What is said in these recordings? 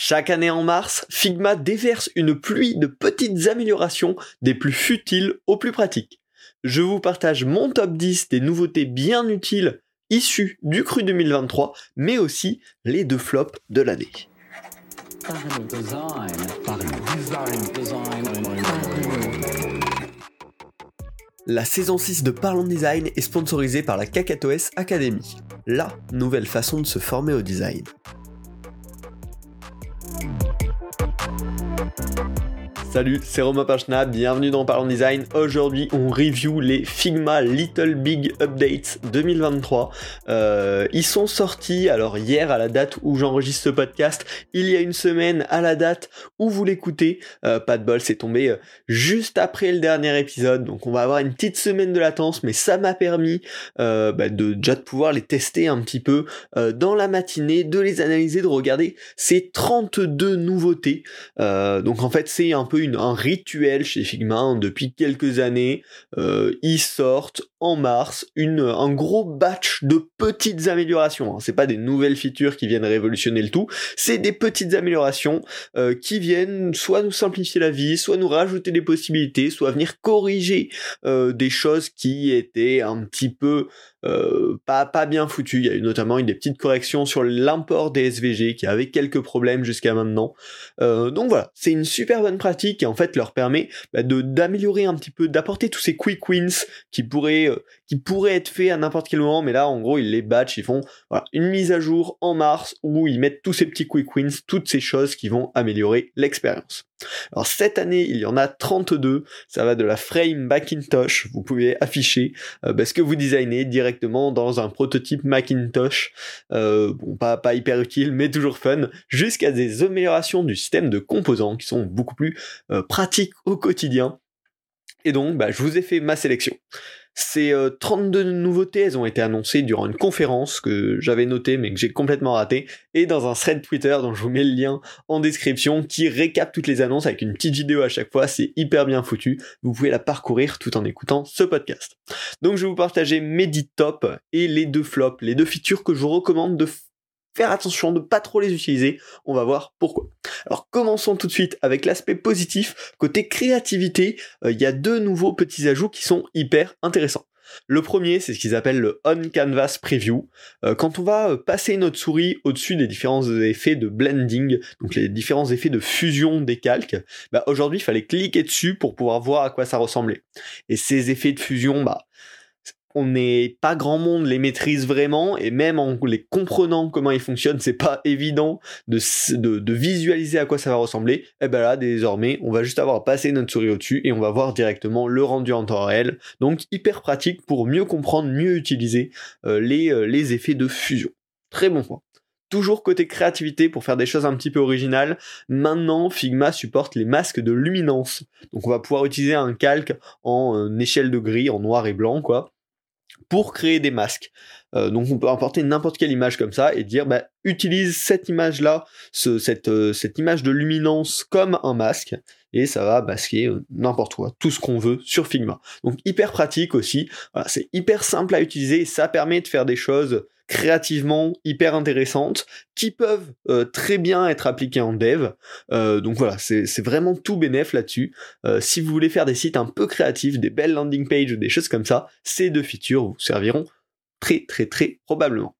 Chaque année en mars, Figma déverse une pluie de petites améliorations des plus futiles aux plus pratiques. Je vous partage mon top 10 des nouveautés bien utiles issues du cru 2023, mais aussi les deux flops de l'année. La saison 6 de Parlons Design est sponsorisée par la KakatoS Academy, la nouvelle façon de se former au design. Salut, c'est Romain Pachna, bienvenue dans Parlons Design. Aujourd'hui, on review les Figma Little Big Updates 2023. Euh, ils sont sortis, alors hier à la date où j'enregistre ce podcast, il y a une semaine à la date où vous l'écoutez. Euh, pas de bol, c'est tombé euh, juste après le dernier épisode, donc on va avoir une petite semaine de latence, mais ça m'a permis bah, de déjà de pouvoir les tester un petit peu dans la matinée, de les analyser, de regarder ces 32 nouveautés. donc en fait, c'est un peu rituel chez Figma hein, depuis quelques années. Euh, ils sortent en mars une, un gros batch de petites améliorations. Hein. C'est pas des nouvelles features qui viennent révolutionner le tout, c'est des petites améliorations euh, qui viennent soit nous simplifier la vie, soit nous rajouter des possibilités, soit venir corriger euh, des choses qui étaient un petit peu euh, pas, pas bien foutues. Il y a eu notamment eu des petites corrections sur l'import des SVG qui avait quelques problèmes jusqu'à maintenant. donc voilà, c'est une super bonne pratique qui en fait leur permet bah, de d'améliorer un petit peu, d'apporter tous ces quick wins qui pourraient euh, qui pourrait être fait à n'importe quel moment, mais là, en gros, ils les batchent, ils font une mise à jour en mars où ils mettent tous ces petits quick wins, toutes ces choses qui vont améliorer l'expérience. Alors cette année, il y en a 32, ça va de la frame Macintosh, vous pouvez afficher euh, bah, ce que vous designez directement dans un prototype Macintosh, euh, bon pas, pas hyper utile mais toujours fun, jusqu'à des améliorations du système de composants qui sont beaucoup plus pratiques au quotidien. Et donc, bah, je vous ai fait ma sélection. Ces 32 euh, nouveautés, elles ont été annoncées durant une conférence que j'avais notée mais que j'ai complètement ratée, et dans un thread Twitter dont je vous mets le lien en description qui récap toutes les annonces avec une petite vidéo à chaque fois, c'est hyper bien foutu, vous pouvez la parcourir tout en écoutant ce podcast. Donc je vais vous partager mes 10 tops et les deux flops, les deux features que je vous recommande de faire attention de pas trop les utiliser. On va voir pourquoi. Alors commençons tout de suite avec l'aspect positif. Côté créativité, euh, il y a deux nouveaux petits ajouts qui sont hyper intéressants. Le premier, c'est ce qu'ils appellent le On Canvas Preview. Euh, quand on va euh, passer notre souris au-dessus des différents effets de blending, donc les différents effets de fusion des calques, bah aujourd'hui il fallait cliquer dessus pour pouvoir voir à quoi ça ressemblait. Et ces effets de fusion, bah on n'est pas grand monde les maîtrise vraiment et même en les comprenant comment ils fonctionnent, c'est pas évident de, visualiser à quoi ça va ressembler. Et ben là, désormais, on va juste avoir à passer notre souris au-dessus et on va voir directement le rendu en temps réel. Donc hyper pratique pour mieux comprendre, mieux utiliser euh, les, euh, les effets de fusion. Très bon point. Toujours côté créativité pour faire des choses un petit peu originales. Maintenant, Figma supporte les masques de luminance. Donc on va pouvoir utiliser un calque en euh, échelle de gris, en noir et blanc, quoi pour créer des masques. Euh, donc on peut importer n'importe quelle image comme ça et dire bah, utilise cette image là, cette, euh, cette image de luminance comme un masque et ça va masquer euh, n'importe quoi, tout ce qu'on veut sur Figma. Donc hyper pratique aussi, c'est hyper simple à utiliser ça permet de faire des choses créativement hyper intéressantes qui peuvent euh, très bien être appliquées en dev. Euh, donc voilà, c'est vraiment tout bénéf là-dessus. Euh, si vous voulez faire des sites un peu créatifs, des belles landing pages des choses comme ça, ces deux features vous serviront très très très probablement.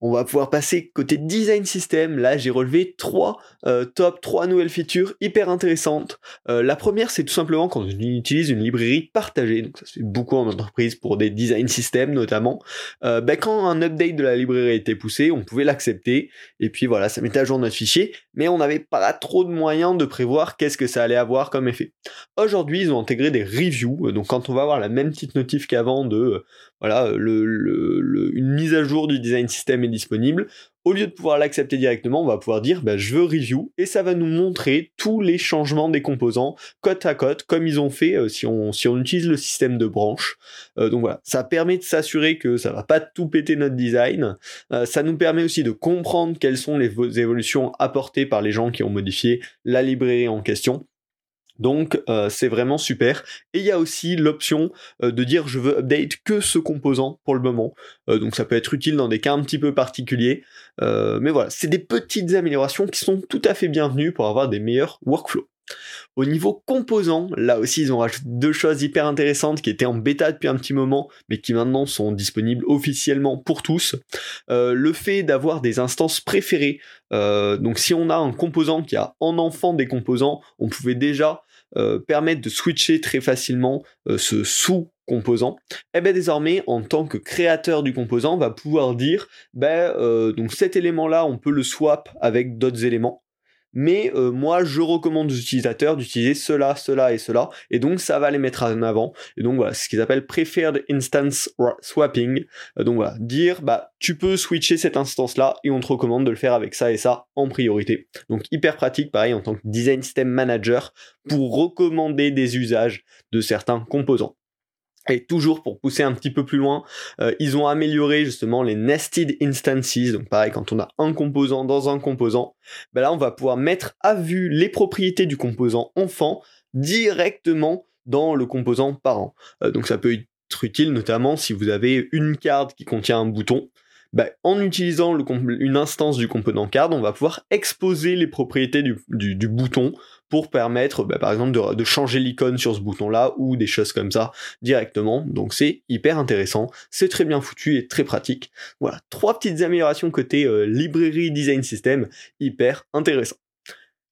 On va pouvoir passer côté design system. Là, j'ai relevé trois euh, top, trois nouvelles features hyper intéressantes. Euh, la première, c'est tout simplement quand on utilise une librairie partagée. Donc, ça se fait beaucoup en entreprise pour des design systems notamment. Euh, ben, quand un update de la librairie était poussé, on pouvait l'accepter. Et puis voilà, ça mettait à jour notre fichier. Mais on n'avait pas trop de moyens de prévoir qu'est-ce que ça allait avoir comme effet. Aujourd'hui, ils ont intégré des reviews. Donc, quand on va avoir la même petite notif qu'avant de voilà, le, une mise à jour du design system est disponible. Au lieu de pouvoir l'accepter directement, on va pouvoir dire bah, je veux review et ça va nous montrer tous les changements des composants côte à côte comme ils ont fait euh, si, on, utilise le système de branche. Euh, donc voilà, ça permet de s'assurer que ça va pas tout péter notre design. Euh, ça nous permet aussi de comprendre quelles sont les évolutions apportées par les gens qui ont modifié la librairie en question. Donc c'est vraiment super. Et il y a aussi l'option de dire je veux update que ce composant pour le moment. donc ça peut être utile dans des cas un petit peu particuliers. mais voilà, c'est des petites améliorations qui sont tout à fait bienvenues pour avoir des meilleurs workflows. Au niveau composants, là aussi ils ont rajouté deux choses hyper intéressantes qui étaient en bêta depuis un petit moment, mais qui maintenant sont disponibles officiellement pour tous. Euh, le fait d'avoir des instances préférées. Euh, donc si on a un composant qui a en enfant des composants, on pouvait déjà euh, permettre de switcher très facilement ce sous composant, et eh bien désormais en tant que créateur du composant on va pouvoir dire ben donc cet élément là on peut le swap avec d'autres éléments mais euh, moi je recommande aux utilisateurs d'utiliser cela, cela et cela, et donc ça va les mettre en avant, et donc voilà, ce qu'ils appellent Preferred Instance Swapping, euh, donc voilà, dire bah tu peux switcher cette instance là, et on te recommande de le faire avec ça et ça en priorité. Donc hyper pratique, pareil en tant que Design System Manager, pour recommander des usages de certains composants. Et toujours pour pousser un petit peu plus loin, euh, ils ont amélioré justement les nested instances. Donc pareil, quand on a un composant dans un composant, ben là on va pouvoir mettre à vue les propriétés du composant enfant directement dans le composant parent. Euh, donc ça peut être utile notamment si vous avez une carte qui contient un bouton. Ben, en utilisant une instance du composant card, on va pouvoir exposer les propriétés du bouton pour permettre, bah, par exemple, de, changer l'icône sur ce bouton-là ou des choses comme ça directement. Donc c'est hyper intéressant, c'est très bien foutu et très pratique. Voilà, trois petites améliorations côté euh, librairie design system, hyper intéressant.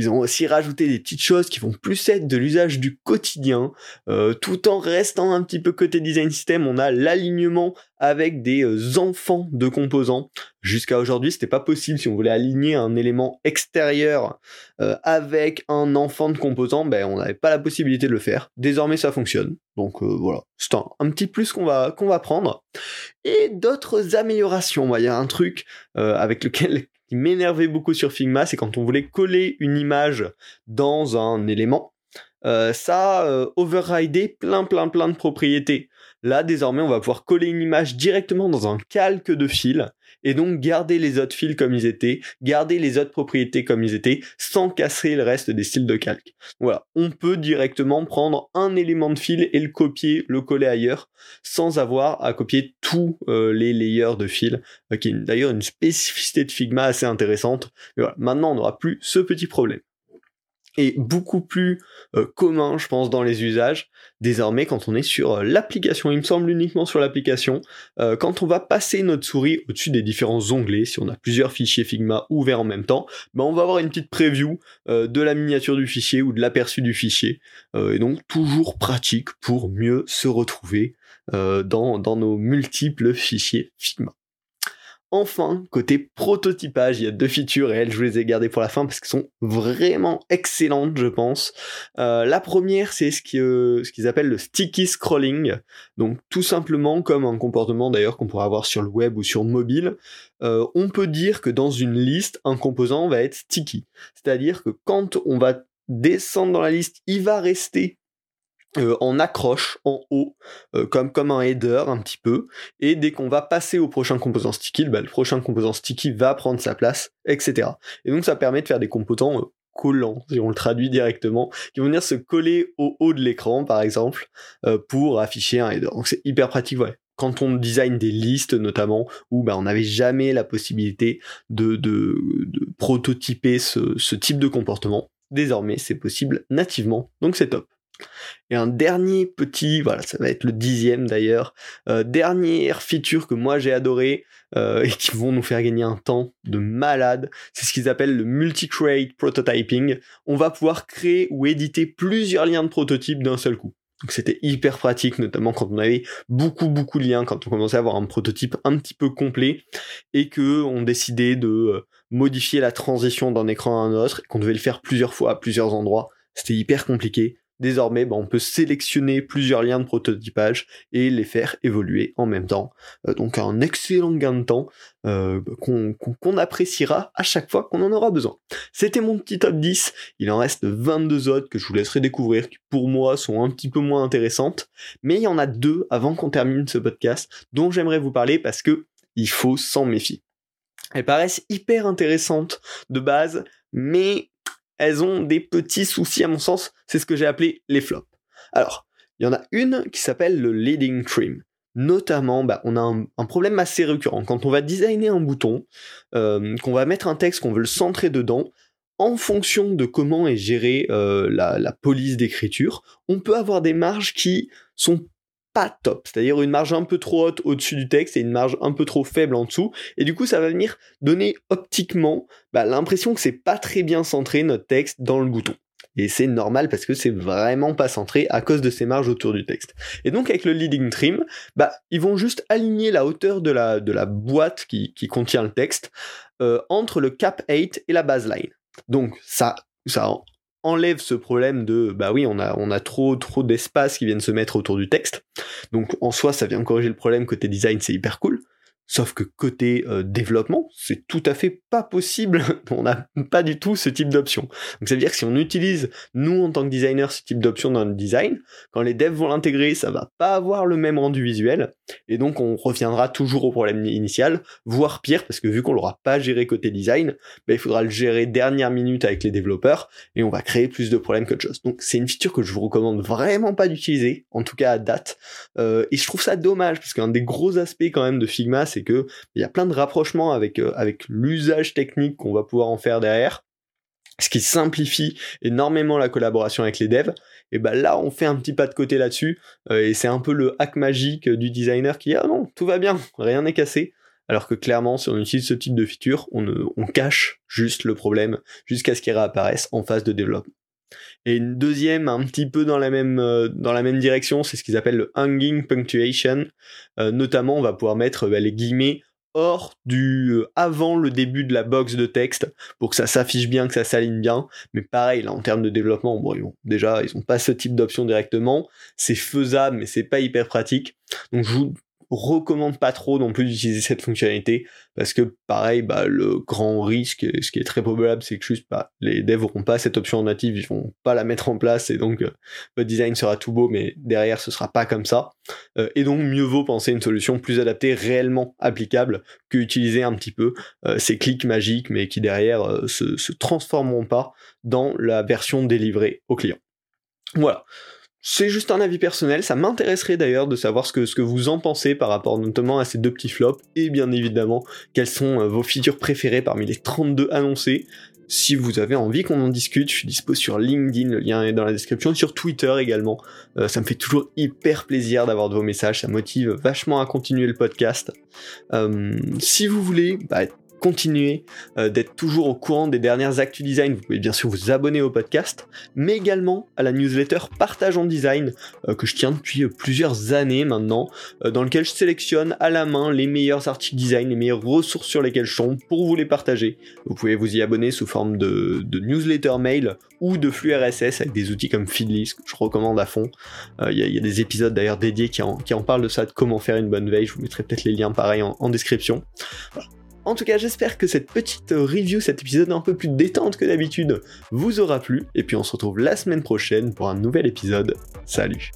Ils ont aussi rajouté des petites choses qui vont plus être de l'usage du quotidien, euh, tout en restant un petit peu côté design system. On a l'alignement avec des euh, enfants de composants. Jusqu'à aujourd'hui, c'était pas possible si on voulait aligner un élément extérieur euh, avec un enfant de composant, ben on n'avait pas la possibilité de le faire. Désormais, ça fonctionne. Donc voilà, c'est un, petit plus qu'on va qu'on va prendre. Et d'autres améliorations. Il y a un truc avec lequel m'énervait beaucoup sur Figma, c'est quand on voulait coller une image dans un élément, euh, ça euh, plein plein plein de propriétés. Là, désormais, on va pouvoir coller une image directement dans un calque de fil et donc garder les autres fils comme ils étaient, garder les autres propriétés comme ils étaient, sans casser le reste des styles de calque. Voilà, on peut directement prendre un élément de fil et le copier, le coller ailleurs, sans avoir à copier tous euh, les layers de fil, euh, qui est d'ailleurs une spécificité de Figma assez intéressante. voilà, maintenant on n'aura plus ce petit problème est beaucoup plus euh, commun, je pense, dans les usages, désormais quand on est sur euh, l'application. Il me semble uniquement sur l'application. Euh, quand on va passer notre souris au-dessus des différents onglets, si on a plusieurs fichiers Figma ouverts en même temps, ben on va avoir une petite preview de la miniature du fichier ou de l'aperçu du fichier. et donc toujours pratique pour mieux se retrouver dans, dans nos multiples fichiers Figma. Enfin, côté prototypage, il y a deux features et elles, je vous les ai gardées pour la fin parce qu'elles sont vraiment excellentes, je pense. Euh, la première, c'est ce euh, qu'ils appellent le sticky scrolling. Donc, tout simplement, comme un comportement d'ailleurs qu'on pourrait avoir sur le web ou sur mobile, euh, on peut dire que dans une liste, un composant va être sticky. C'est-à-dire que quand on va descendre dans la liste, il va rester euh, en accroche en haut, euh, comme, comme un header un petit peu, et dès qu'on va passer au prochain composant sticky, bah, le prochain composant sticky va prendre sa place, etc. Et donc ça permet de faire des composants euh, collants, si on le traduit directement, qui vont venir se coller au haut de l'écran, par exemple, pour afficher un header. Donc c'est hyper pratique, ouais quand on design des listes notamment, où bah, on n'avait jamais la possibilité de, prototyper ce type de comportement. Désormais, c'est possible nativement, donc c'est top. Et un dernier petit, voilà, ça va être le dixième d'ailleurs, euh, dernière feature que moi j'ai adoré euh, et qui vont nous faire gagner un temps de malade, c'est ce qu'ils appellent le multi-crate prototyping. On va pouvoir créer ou éditer plusieurs liens de prototype d'un seul coup. Donc c'était hyper pratique, notamment quand on avait beaucoup beaucoup de liens, quand on commençait à avoir un prototype un petit peu complet et que on décidait de euh, modifier la transition d'un écran à un autre, qu'on devait le faire plusieurs fois à plusieurs endroits. C'était hyper compliqué. Désormais, bah, on peut sélectionner plusieurs liens de prototypage et les faire évoluer en même temps. Euh, donc un excellent gain de temps euh, qu'on appréciera à chaque fois qu'on en aura besoin. C'était mon petit top 10. Il en reste 22 autres que je vous laisserai découvrir, qui pour moi sont un petit peu moins intéressantes. Mais il y en a deux avant qu'on termine ce podcast dont j'aimerais vous parler parce que il faut s'en méfier. Elles paraissent hyper intéressantes de base, mais elles ont des petits soucis à mon sens, c'est ce que j'ai appelé les flops. Alors, il y en a une qui s'appelle le leading trim. Notamment, bah, on a un, problème assez récurrent. Quand on va designer un bouton, euh, qu'on va mettre un texte, qu'on veut le centrer dedans, en fonction de comment est gérée euh, la, police d'écriture, on peut avoir des marges qui sont pas top, c'est-à-dire une marge un peu trop haute au-dessus du texte et une marge un peu trop faible en dessous, et du coup ça va venir donner optiquement bah, l'impression que c'est pas très bien centré notre texte dans le bouton. Et c'est normal parce que c'est vraiment pas centré à cause de ces marges autour du texte. Et donc avec le leading trim, bah ils vont juste aligner la hauteur de la, de la boîte qui, contient le texte euh, entre le cap 8 et la baseline. Donc ça, ça enlève ce problème de bah oui on a on a trop trop d'espace qui viennent se mettre autour du texte. Donc en soi ça vient corriger le problème côté design c'est hyper cool Sauf que côté euh, développement, c'est tout à fait pas possible. on n'a pas du tout ce type d'option. Donc ça veut dire que si on utilise, nous en tant que designer, ce type d'option dans le design, quand les devs vont l'intégrer, ça va pas avoir le même rendu visuel. Et donc on reviendra toujours au problème initial, voire pire, parce que vu qu'on l'aura pas géré côté design, ben, il faudra le gérer dernière minute avec les développeurs, et on va créer plus de problèmes qu'autre chose. Donc c'est une feature que je vous recommande vraiment pas d'utiliser, en tout cas à date. Euh, et je trouve ça dommage, parce qu'un des gros aspects quand même de Figma, c'est il y a plein de rapprochements avec, euh, avec l'usage technique qu'on va pouvoir en faire derrière, ce qui simplifie énormément la collaboration avec les devs. Et ben là, on fait un petit pas de côté là-dessus, euh, et c'est un peu le hack magique du designer qui ah non, tout va bien, rien n'est cassé. Alors que clairement, si on utilise ce type de feature, on cache juste le problème jusqu'à ce qu'il réapparaisse en phase de développement. Et une deuxième, un petit peu dans la même, euh, dans la même direction, c'est ce qu'ils appellent le hanging punctuation. Euh, notamment, on va pouvoir mettre bah, les guillemets hors du euh, avant le début de la box de texte pour que ça s'affiche bien, que ça s'aligne bien. Mais pareil, là en termes de développement, bon, déjà ils ont pas ce type d'option directement. C'est faisable, mais c'est pas hyper pratique. Donc je vous recommande pas trop non plus d'utiliser cette fonctionnalité parce que pareil bah le grand risque ce qui est très probable c'est que juste bah, les devs n'auront pas cette option native ils vont pas la mettre en place et donc euh, votre design sera tout beau mais derrière ce sera pas comme ça. Euh, et donc mieux vaut penser une solution plus adaptée réellement applicable que utiliser un petit peu euh, ces clics magiques mais qui derrière se, se transformeront pas dans la version délivrée au client. Voilà c'est juste un avis personnel, ça m'intéresserait d'ailleurs de savoir ce que, vous en pensez par rapport notamment à ces deux petits flops, et bien évidemment, quelles sont euh, vos features préférées parmi les 32 annoncées. Si vous avez envie qu'on en discute, je suis dispo sur LinkedIn, le lien est dans la description, sur Twitter également. Euh, ça me fait toujours hyper plaisir d'avoir de vos messages, ça motive vachement à continuer le podcast. Euh, si vous voulez, bah, continuer euh, d'être toujours au courant des dernières actus design, vous pouvez bien sûr vous abonner au podcast, mais également à la newsletter Partage en Design euh, que je tiens depuis euh, plusieurs années maintenant, dans lequel je sélectionne à la main les meilleurs articles design, les meilleures ressources sur lesquelles je tombe pour vous les partager. Vous pouvez vous y abonner sous forme de, newsletter mail ou de flux RSS avec des outils comme Feedly, que je recommande à fond. Il y, a des épisodes d'ailleurs dédiés qui en, parlent de ça, de comment faire une bonne veille. Je vous mettrai peut-être les liens pareil en, description. En tout cas, j'espère que cette petite review, cet épisode un peu plus détente que d'habitude, vous aura plu. Et puis on se retrouve la semaine prochaine pour un nouvel épisode. Salut